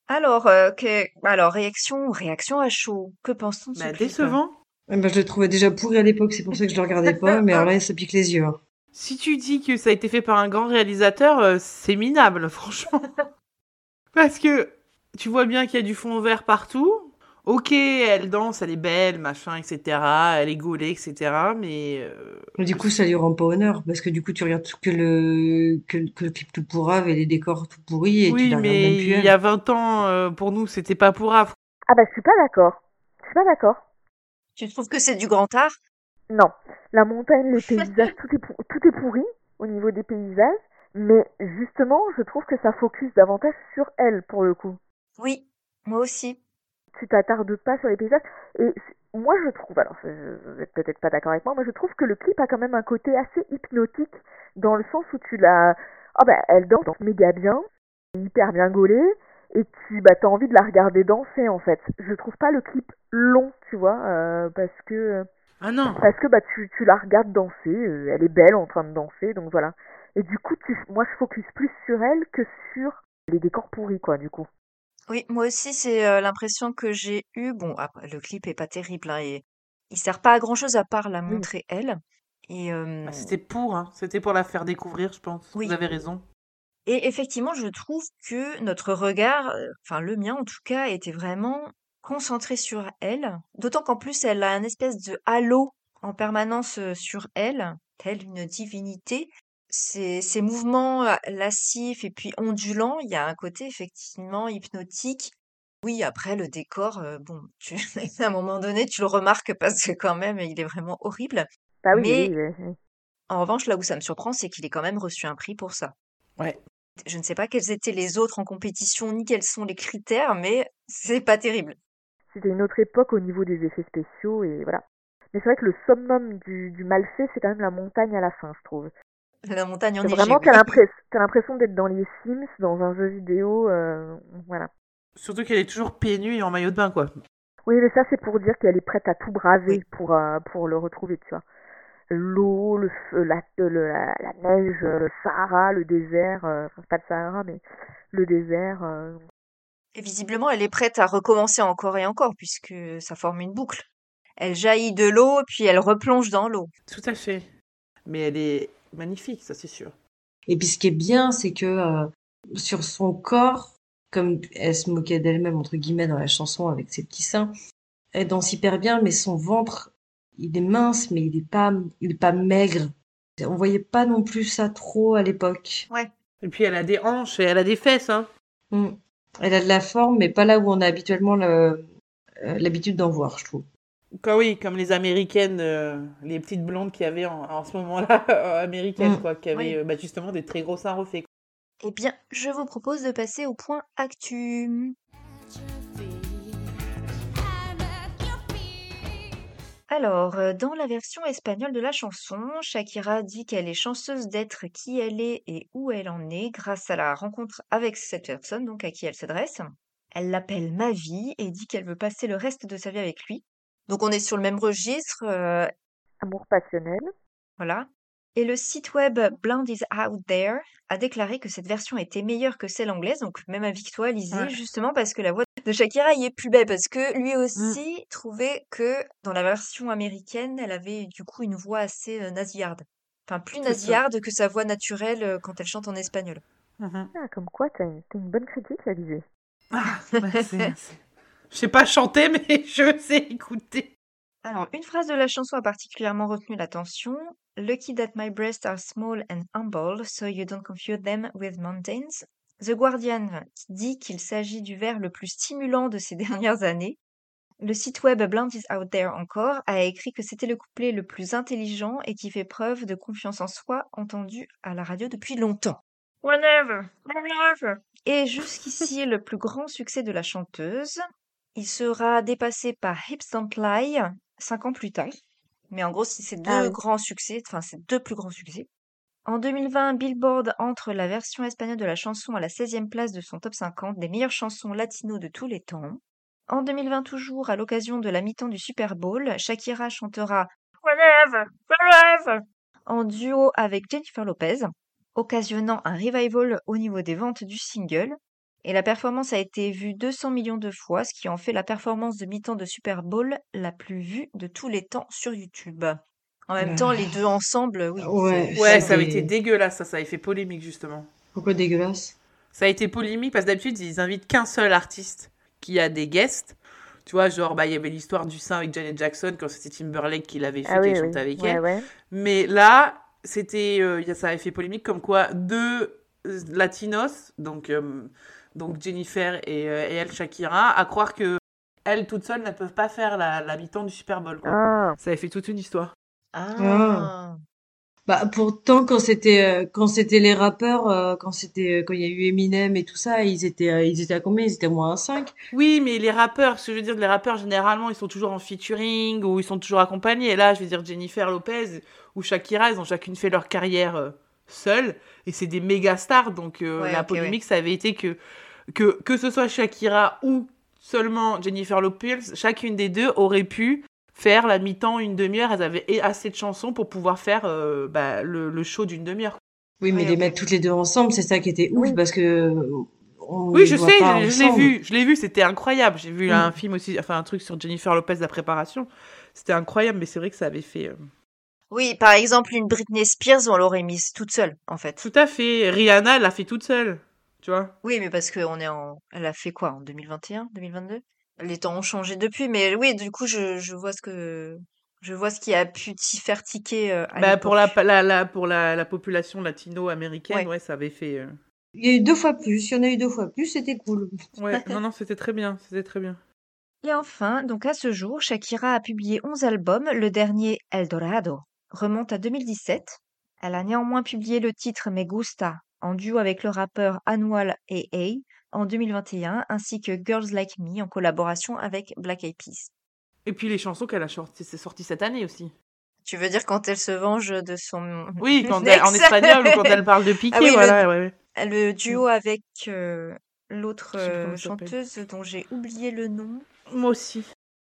Alors, euh, que... alors réaction, réaction à chaud. Que pense-t-on de ce Bah, clip décevant. Eh ben, je le trouvais déjà pourri à l'époque, c'est pour ça que je le regardais pas, mais alors là, ça pique les yeux. hein. Si tu dis que ça a été fait par un grand réalisateur, euh, c'est minable, *laughs* franchement. Parce que tu vois bien qu'il y a du fond vert partout. Ok, elle danse, elle est belle, machin, etc. Elle est gaulée, etc. Mais euh, Du coup, ça lui rend pas honneur, parce que du coup, tu regardes que le, que, que le clip tout pourrave et les décors tout pourris, et tu oui, regardes mais même plus. il y a 20 ans, euh, pour nous, c'était pas pour Af. Ah bah je suis pas d'accord. Je suis pas d'accord. Tu trouves que c'est du grand art? Non. La montagne, les paysages, tout est, pour- tout est pourri au niveau des paysages. Mais justement, je trouve que ça focus davantage sur elle pour le coup. Oui, moi aussi. Tu t'attardes pas sur les paysages. Et moi, je trouve, alors vous êtes peut-être pas d'accord avec moi, mais je trouve que le clip a quand même un côté assez hypnotique dans le sens où tu l'as. Oh bah, elle danse, danse méga bien, hyper bien gaulée, et tu bah, t'as envie de la regarder danser en fait. Je trouve pas le clip long, tu vois, euh, parce que Ah non parce que bah tu, tu la regardes danser, euh, elle est belle en train de danser, donc voilà. Et du coup, tu, moi, je focus plus sur elle que sur les décors pourris, quoi, du coup. Oui, moi aussi, c'est l'impression que j'ai eue. Bon, après, le clip est pas terrible, hein, et il sert pas à grand-chose à part la Oui. montrer elle. Et, Bah, C'était pour, hein. c'était pour la faire découvrir, je pense. Oui. Vous avez raison. et effectivement, je trouve que notre regard, enfin le mien en tout cas, était vraiment concentré sur elle. D'autant qu'en plus, elle a un espèce de halo en permanence sur elle, telle une divinité. Ses mouvements euh, lascifs et puis ondulants, il y a un côté effectivement hypnotique. Oui, après le décor, euh, bon, tu, *laughs* à un moment donné, tu le remarques parce que quand même, il est vraiment horrible. Bah oui, Mais- oui, oui, oui. En revanche, là où ça me surprend, c'est qu'il ait quand même reçu un prix pour ça. Ouais. Je ne sais pas quels étaient les autres en compétition, ni quels sont les critères, mais c'est pas terrible. C'était une autre époque au niveau des effets spéciaux et voilà. Mais c'est vrai que le summum du, du mal fait, c'est quand même la montagne à la fin, je trouve. La montagne en vraiment, *laughs* t'as l'impression, d'être dans les Sims, dans un jeu vidéo, euh, voilà. Surtout qu'elle est toujours pieds nus et en maillot de bain, quoi. Oui, mais ça, c'est pour dire qu'elle est prête à tout braser Oui. pour, euh, pour le retrouver, tu vois. L'eau, le feu, la, le- la, la neige, le Sahara, le désert, euh, enfin, pas le Sahara, mais le désert. euh, Et visiblement, elle est prête à recommencer encore et encore, puisque ça forme une boucle. Elle jaillit de l'eau, puis elle replonge dans l'eau. Tout à fait. Mais elle est magnifique, ça c'est sûr. Et puis ce qui est bien, c'est que euh, sur son corps, comme elle se moquait d'elle-même entre guillemets dans la chanson avec ses petits seins, elle danse hyper bien, mais son ventre, il est mince, mais il est pas, il est pas maigre. On voyait pas non plus ça trop à l'époque. Et puis elle a des hanches et elle a des fesses, hein. Mm. Elle a de la forme, mais pas là où on a habituellement le- euh, l'habitude d'en voir, je trouve. Quoi, oui, comme les américaines, euh, les petites blondes qu'il y avait en, en ce moment-là, *laughs* euh, américaines, Mm. quoi, qui avaient Oui. euh, bah, justement des très gros seins refaits. Eh bien, je vous propose de passer au point actu. Alors, dans la version espagnole de la chanson, Shakira dit qu'elle est chanceuse d'être qui elle est et où elle en est grâce à la rencontre avec cette personne, donc à qui elle s'adresse. Elle l'appelle ma vie et dit qu'elle veut passer le reste de sa vie avec lui. Donc on est sur le même registre, euh, amour passionnel. voilà. Et le site web Blind is Out There a déclaré que cette version était meilleure que celle anglaise, donc même avis que toi, Lizzie, Ouais. justement parce que la voix de Shakira y est plus belle, parce que lui aussi trouvait que dans la version américaine, elle avait du coup une voix assez euh, nasillarde. Enfin, plus nasillarde que sa voix naturelle euh, quand elle chante en espagnol. Mhm. Ah, comme quoi, t'as une, bonne critique, Alizé. Ah, bah, Je sais pas chanter, *laughs* mais je sais écouter. Alors, une phrase de la chanson a particulièrement retenu l'attention. Lucky that my breasts are small and humble, so you don't confuse them with mountains. The Guardian dit qu'il s'agit du vers le plus stimulant de ces *laughs* dernières années. Le site web Blind is Out There encore a écrit que c'était le couplet le plus intelligent et qui fait preuve de confiance en soi entendu à la radio depuis longtemps. Whenever, whenever. Et jusqu'ici, le plus grand succès de la chanteuse. Il sera dépassé par Hips Don't Lie cinq ans plus tard. Mais en gros, c'est ces deux Ah oui. grands succès, enfin, deux plus grands succès. En 2020, Billboard entre la version espagnole de la chanson à la 16e place de son top 50 des meilleures chansons latino de tous les temps. En 2020 toujours, à l'occasion de la mi-temps du Super Bowl, Shakira chantera Whenever, Forever en duo avec Jennifer Lopez, occasionnant un revival au niveau des ventes du single. Et la performance a été vue 200 millions de fois, ce qui en fait la performance de mi-temps de Super Bowl la plus vue de tous les temps sur YouTube. En même temps, les deux ensemble, oui. Ouais. c'est- Ouais, ça avait été dégueulasse, ça, ça avait fait polémique, justement. Pourquoi dégueulasse? Ça a été polémique parce que d'habitude, ils invitent qu'un seul artiste qui a des guests. Tu vois, genre, bah, il y avait l'histoire du sein avec Janet Jackson quand c'était Timberlake qui l'avait fait, Ah qui oui, chantait oui. avec Ouais, elle. ouais. Mais là, c'était, euh, ça avait fait polémique comme quoi deux euh, latinos, donc, euh, donc Jennifer et, euh, et elle, Shakira, à croire que elles toutes seules ne peuvent pas faire la, la mi-temps du Super Bowl. Quoi. Ah, Ça avait fait toute une histoire. Ah. Bah pourtant quand c'était euh, quand c'était les rappeurs euh, quand c'était euh, quand il y a eu Eminem et tout ça ils étaient euh, ils étaient à combien? Ils étaient à moins à 5 Oui, mais les rappeurs, ce que je veux dire, les rappeurs, généralement, ils sont toujours en featuring ou ils sont toujours accompagnés. Et là, je veux dire, Jennifer Lopez ou Shakira, ils ont chacune fait leur carrière euh, seules. Et c'est des méga stars. Donc, euh, Ouais, la polémique, ça avait été que, que, que ce soit Shakira ou seulement Jennifer Lopez, chacune des deux aurait pu faire la mi-temps, une demi-heure. Elles avaient assez de chansons pour pouvoir faire euh, bah, le, le show d'une demi-heure. Oui mais Ouais, les mettre toutes les deux ensemble c'est ça qui était ouf Oui. parce que on Oui, les je sais, je, je l'ai vu, je l'ai vu, c'était incroyable. J'ai vu Mm. un film aussi, enfin un truc sur Jennifer Lopez, la préparation. C'était incroyable, mais c'est vrai que ça avait fait. euh, Oui, par exemple, une Britney Spears, on l'aurait mise toute seule, en fait. Tout à fait. Rihanna, elle l'a fait toute seule. Tu vois? Oui, mais parce qu'on est en... Elle a fait quoi, en 2021, 2022? Les temps ont changé depuis, mais oui, du coup, je, je vois ce que... Je vois ce qui a pu t'y faire tiquer euh, à bah, Pour, la, la, la- pour la, la population latino-américaine, Ouais. ouais. ça avait fait. euh, Il y a eu deux fois plus, il y en a eu deux fois plus, c'était cool. Ouais, *laughs* non, non, c'était très bien. C'était très bien. Et enfin, donc à ce jour, Shakira a publié 11 albums. Le dernier, El Dorado, remonte à 2017. Elle a néanmoins publié le titre Me Gusta en duo avec le rappeur Anual AA en 2021, ainsi que Girls Like Me en collaboration avec Black Eyed Peas. Et puis les chansons qu'elle a sorties c'est sorti cette année aussi. Tu veux dire quand elle se venge de son. Oui, *laughs* quand elle, en espagnol ou quand elle parle de Piqué, Ah oui, le- voilà. ouais, ouais. Le duo avec euh, l'autre euh, chanteuse dont j'ai oublié le nom. Moi aussi.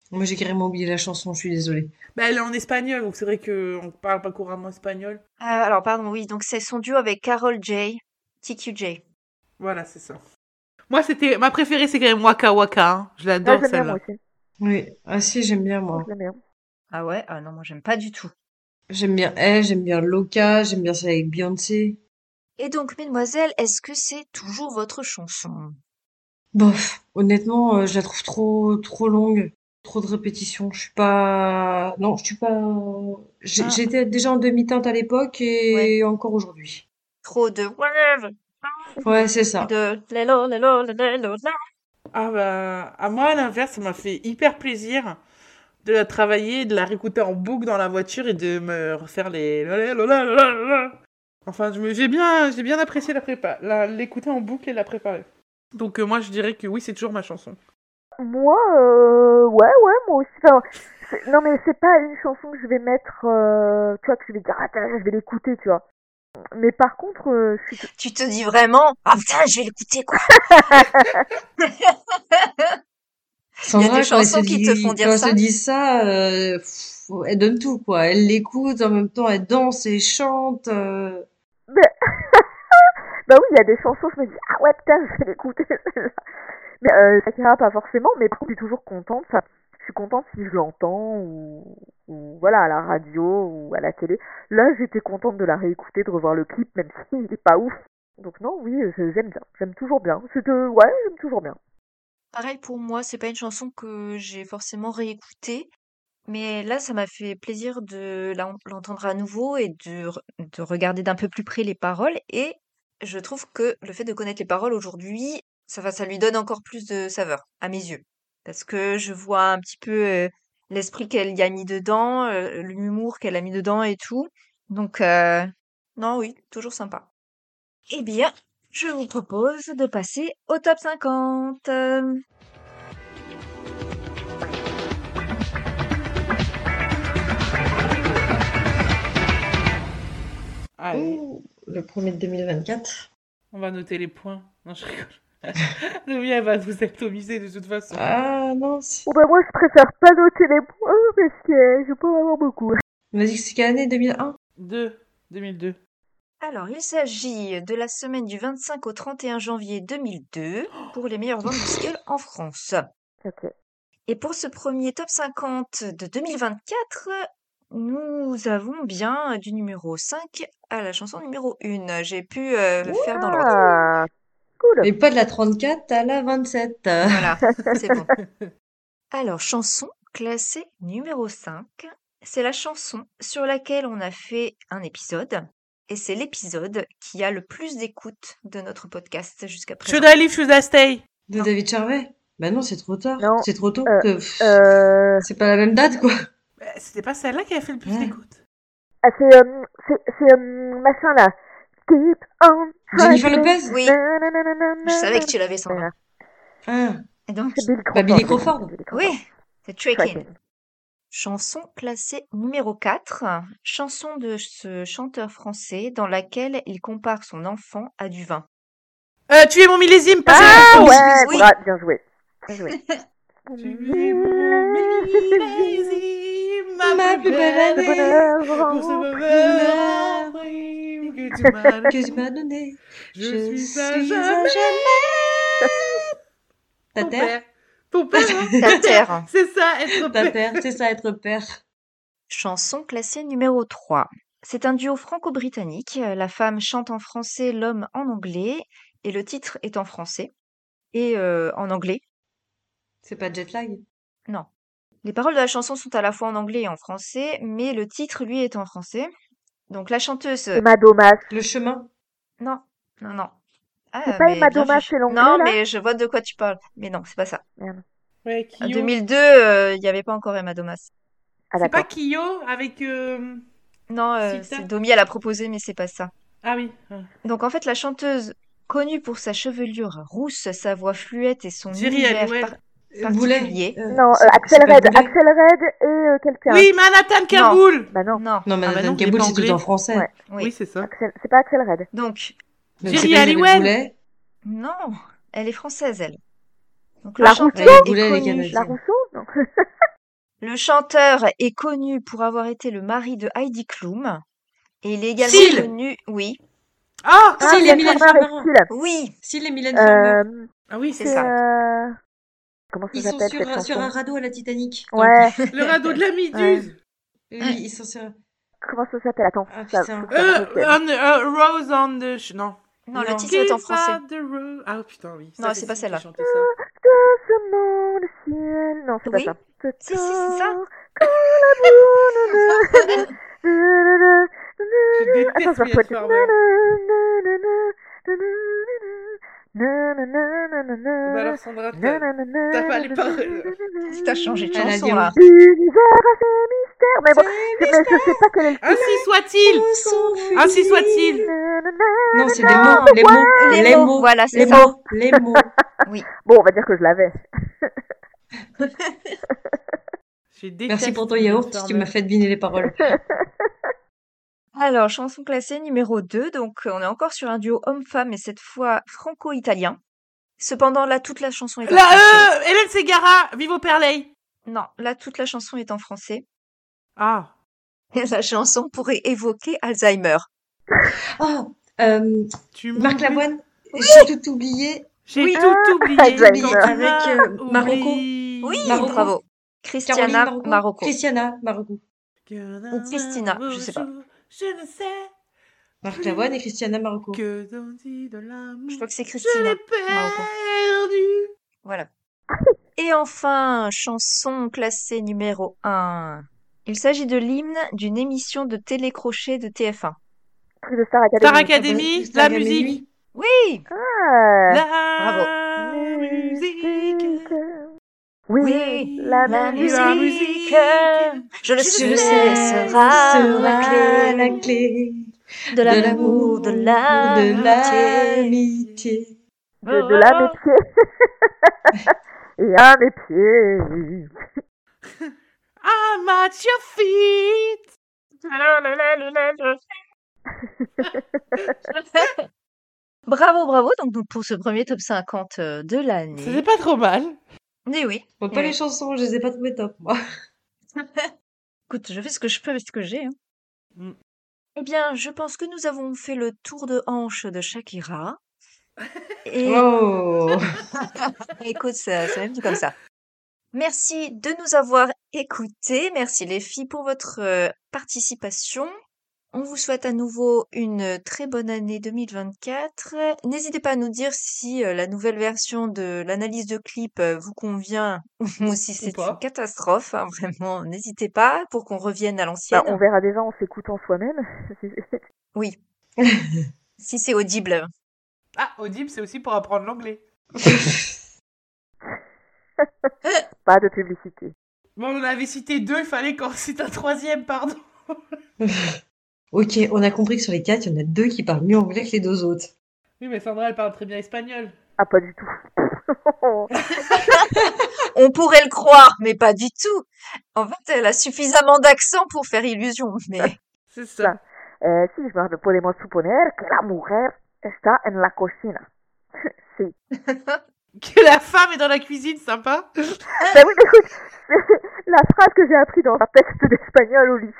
Moi, j'ai carrément oublié la chanson, je suis désolée. Bah, elle est en espagnol, donc c'est vrai qu'on parle pas couramment espagnol. Ah, alors, pardon, oui, donc c'est son duo avec Carol J. TQJ. Voilà, c'est ça. Moi, c'était ma préférée, c'est quand même Waka Waka. hein. Je Ah, l'adore bien, celle-là. Oui, ah si, j'aime bien, moi. Bien. Ah ouais? Ah non, moi j'aime pas du tout. J'aime bien elle, j'aime bien Loca, j'aime bien celle avec Beyoncé. Et donc, mesdemoiselles, est-ce que c'est toujours votre chanson? Bof, honnêtement, euh, je la trouve trop, trop longue, trop de répétitions. Je suis pas, non, je suis pas. Ah. J'étais déjà en demi-teinte à l'époque et encore aujourd'hui. Trop de whatever, Ouais, c'est ça. de. Ah bah, à moi, à l'inverse, ça m'a fait hyper plaisir de la travailler, de la réécouter en boucle dans la voiture et de me refaire les... Enfin, je me- j'ai bien, j'ai bien apprécié la prépa, l'écouter en boucle et la préparer. Donc euh, moi, je dirais que oui, c'est toujours ma chanson. Moi, euh, ouais, ouais, moi aussi. Enfin, non, mais c'est pas une chanson que je vais mettre, euh, tu vois, que je vais dire, attends, je vais l'écouter, tu vois. Mais par contre, euh, je suis... Tu te dis vraiment Ah putain, je vais l'écouter quoi Sandra, des quand elle chansons qui te font dire quand elle ça. se dit ça, euh, pff, elle donne tout, quoi. Elle l'écoute, en même temps, elle danse et chante. euh. *laughs* Bah oui, il y a des chansons, je me dis, ah ouais, putain, je vais l'écouter. Mais euh, Shakira, pas forcément, mais je suis toujours contente. Enfin, je suis contente si je l'entends, ou, ou voilà, à la radio, ou à la télé. Là, j'étais contente de la réécouter, de revoir le clip, même s'il est pas ouf. Donc non, oui, j'aime bien. J'aime toujours bien. C'est de... Ouais, j'aime toujours bien. Pareil pour moi, c'est pas une chanson que j'ai forcément réécoutée, mais là, ça m'a fait plaisir de l'en- l'entendre à nouveau et de, de regarder d'un peu plus près les paroles. Et je trouve que le fait de connaître les paroles aujourd'hui, ça va, ça lui donne encore plus de saveur à mes yeux. Parce que je vois un petit peu euh, l'esprit qu'elle y a mis dedans, euh, l'humour qu'elle a mis dedans et tout. Donc, euh, non, oui, toujours sympa. Eh bien, je vous propose de passer au top 50. Euh, Allez, Ouh, le premier de 2024. on va noter les points. Non, je rigole. *laughs* Elle va nous atomiser de toute façon. Ah non, c'est- Bon, bah moi, je préfère pas noter les points, parce que je peux en avoir beaucoup. que c'est quelle année 2001? 2, 2002. Alors, il s'agit de la semaine du 25 au 31 janvier 2002 pour les meilleures ventes de singles en France. Ok. Et pour ce premier top 50 de 2024, nous avons bien du numéro 5 à la chanson numéro 1. J'ai pu euh, faire dans l'ordre. Cool. Et pas de la 34 à la 27. Voilà, *laughs* c'est bon. Alors, chanson classée numéro 5, c'est la chanson sur laquelle on a fait un épisode. Et c'est l'épisode qui a le plus d'écoute de notre podcast jusqu'à présent. Should I leave, should I stay? De David Charvet? Bah non, c'est trop tard. C'est trop tôt. euh, que- Euh... C'est pas la même date, quoi. Bah, C'était pas celle-là qui a fait le plus Ouais. d'écoute. Ah, c'est, euh, c'est, c'est, euh, machin, là. Keep on Jennifer. Lopez? Oui, je savais que tu l'avais, Sandra. Ah. Et donc, C'est Billy Crawford. Bah, Billy Crawford. Oui, c'est Tracking. Chanson classée numéro 4, chanson de ce chanteur français dans laquelle il compare son enfant à du vin. Euh, tu es mon millésime, pas Ah ouais, oui. bra- bien joué. Bien joué. *laughs* Tu es mon millésime, Ma plus belle Le année. Pour ce bonheur que tu m'as *laughs* Que tu m'as donné. Je suis à suis jamais. Ta Ton terre? père. Ton père, hein Ta terre. *laughs* C'est ça, être Ta père. père, c'est ça être père. Chanson classée numéro 3. C'est un duo franco-britannique. La femme chante en français, l'homme en anglais. Et le titre est en français. Et euh, en anglais. C'est pas jet lag? Non. Les paroles de la chanson sont à la fois en anglais et en français, mais le titre, lui, est en français. Donc la chanteuse... Emma Domas. Le chemin? Non, non, non. Ah, C'est pas mais Emma Domas, c'est l'anglais, Non, là mais je vois de quoi tu parles. Mais non, c'est pas ça. Ouais, En Kyo. 2002, euh, il n'y avait pas encore Emma Domas. Ah, C'est pas. Kyo avec. euh, Non, euh, c'est Domi, elle a proposé, mais c'est pas ça. Ah oui. ah. Donc en fait, la chanteuse, connue pour sa chevelure rousse, sa voix fluette et son Jerry univers par- Boulet. Euh, Non, euh, Axel Red. Axel Red et euh, quelqu'un. Oui, Manhattan Kaboul Bah non. Non, Non, Ah bah Nathan non, Kaboul, c'est tout en français. Ouais. oui. Oui, c'est ça. Axel... C'est pas Axel Red. Donc, Jerry Halliwell. Non, elle est française, elle. Donc, La Rousseau est est connu. La Rousseau Non. *laughs* Le chanteur est connu pour avoir été le mari de Heidi Klum. Et il est également Syl. connu, oui, Ah Ah, Si, les Mylène Farmer oui, Si, les Mylène Farmer. Euh, Ah oui, c'est c'est ça. Euh... Comment ça Ils sont s'appelle sur, cette un- sur un radeau à la Titanic. Ouais. le radeau de la Méduse. Oui, ils sont sur. Comment ça s'appelle Attends. Ah, ça, Euh, on, euh, Rose on the... ch- Non. Non, le Non. titre est en français. The. Ah putain, oui. Non, c'est pas celle-là. ça. Doucement le ciel. Non, c'est Oui. pas ça. Ce Si, si, c'est ça. temps, quand la boule de- Je Attends, déteste je Bah Nanana. alors Sandra, t'as pas les paroles. T'as changé de chanson là. Mystères. Mais bon, je- mais je sais pas quel est le Ainsi soit-il Ainsi soit-il Non, c'est les Non, mots. Les mots. voilà, c'est Les ça. mots. Les mots. *laughs* Bon, on va dire que je l'avais. *laughs* *laughs* Merci pour ton yaourt, tu m'as fait deviner les paroles. Alors, chanson classée numéro 2. Donc, on est encore sur un duo homme-femme, et cette fois franco-italien. Cependant, là, toute la chanson est en La français. euh, Hélène Segara, Vivo Perley. Non, là, toute la chanson est en français. Ah. Et *laughs* la chanson pourrait évoquer Alzheimer. Oh, euh, Tu Marc m'oublies. Lavoine. J'ai tout oublié. J'ai Oui. tout Ah, oublié. Alzheimer. Tu Avec, m'as euh, Marocco. oublié. Oui, Marocco. bravo. Christiana Caroline Marocco. Marocco. Christiana Marocco. Ou Christina, je sais pas. Je ne sais Marc Lavoine et Christiana Marocco. que de l'amour. Je crois que c'est Je Christina. l'ai Marocco. perdu. Voilà. Et enfin, chanson classée numéro 1. Il s'agit de l'hymne d'une émission de télécrochet de TF1. Truc de Star Academy. Star Academy, la musique. Oui Ah. La musique. Oui, Oui, la, la musique. Je le sais, sais, sera, la clé la clé de l'amour, de de l'amitié. l'amitié. De, de l'amitié. *laughs* Et à mes pieds. I'm at your feet. Bravo, bravo. Donc, donc, pour ce premier top 50 euh, de C'était l'année. pas trop mal. Eh oui. Bon, Eh pas oui. les chansons, je les ai pas trouvées top, moi. *laughs* Écoute, je fais ce que je peux avec ce que j'ai. hein. Mm. Eh bien, je pense que nous avons fait le tour de hanche de Shakira. *laughs* Et Oh *laughs* écoute, ça- c'est même dit comme ça. Merci de nous avoir écoutés. Merci les filles pour votre euh, participation. On vous souhaite à nouveau une très bonne année 2024. N'hésitez pas à nous dire si euh, la nouvelle version de l'analyse de clip euh, vous convient *laughs* ou si c'est une catastrophe. hein, vraiment, n'hésitez pas pour qu'on revienne à Bah, l'ancienne. on verra déjà en s'écoutant soi-même. *laughs* Oui. *laughs* si c'est audible. Ah, Audible, c'est aussi pour apprendre l'anglais. Pas de publicité. Bon, on en avait cité deux, il fallait qu'en cite un troisième, pardon. Ok, on a compris que sur les quatre, il y en a deux qui parlent mieux anglais que les deux autres. Oui, mais Sandra, elle parle très bien espagnol. Ah, pas du tout. *laughs* On pourrait le croire, mais pas du tout. En fait, elle a suffisamment d'accent pour faire illusion, mais *laughs* C'est ça. Eh, sí, nos podemos suponer que la mujer está en la cocina. *laughs* sí. Que la femme est dans la cuisine, sympa. Ben oui, mais écoute, c'est *laughs* la phrase que j'ai appris dans un texte d'espagnol au lycée.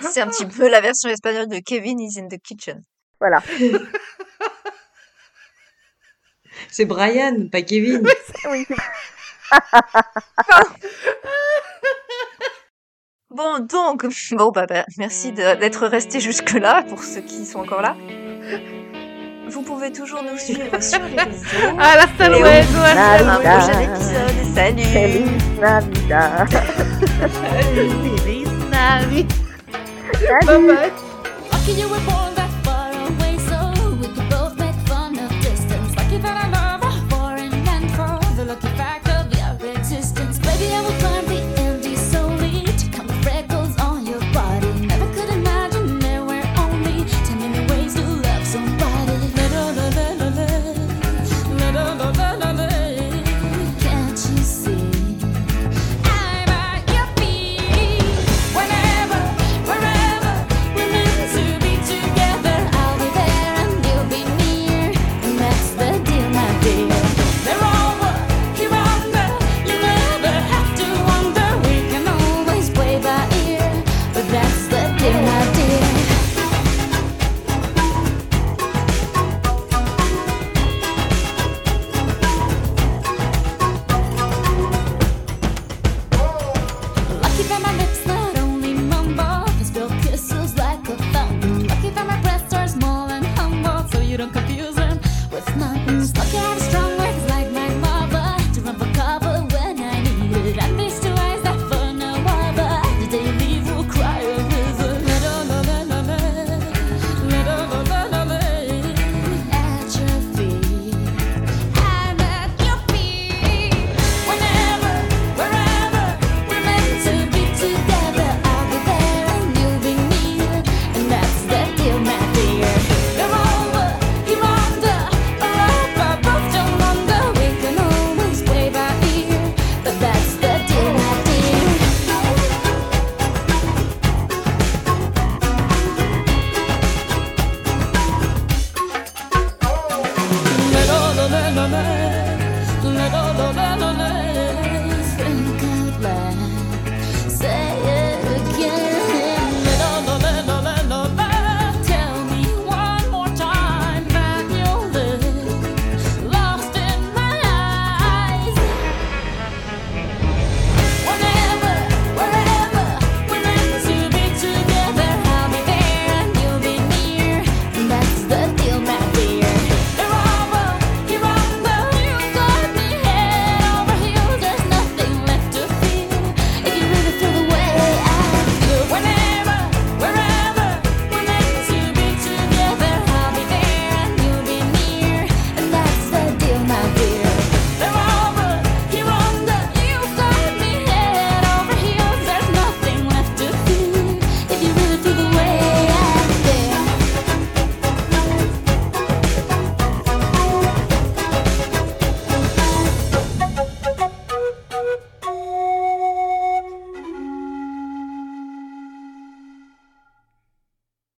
*laughs* c'est un petit peu la version espagnole de Kevin is in the kitchen. voilà. *laughs* C'est Brian, pas Kevin. Oui, c'est- Bon, donc, bon, bah, bah, merci d'être resté jusque-là pour ceux qui sont encore là. Vous pouvez toujours nous suivre sur les réseaux. Ah, la hasta à un luego. prochain épisode. Salut Feliz Navidad. Feliz Navidad. Salut. Bye bye.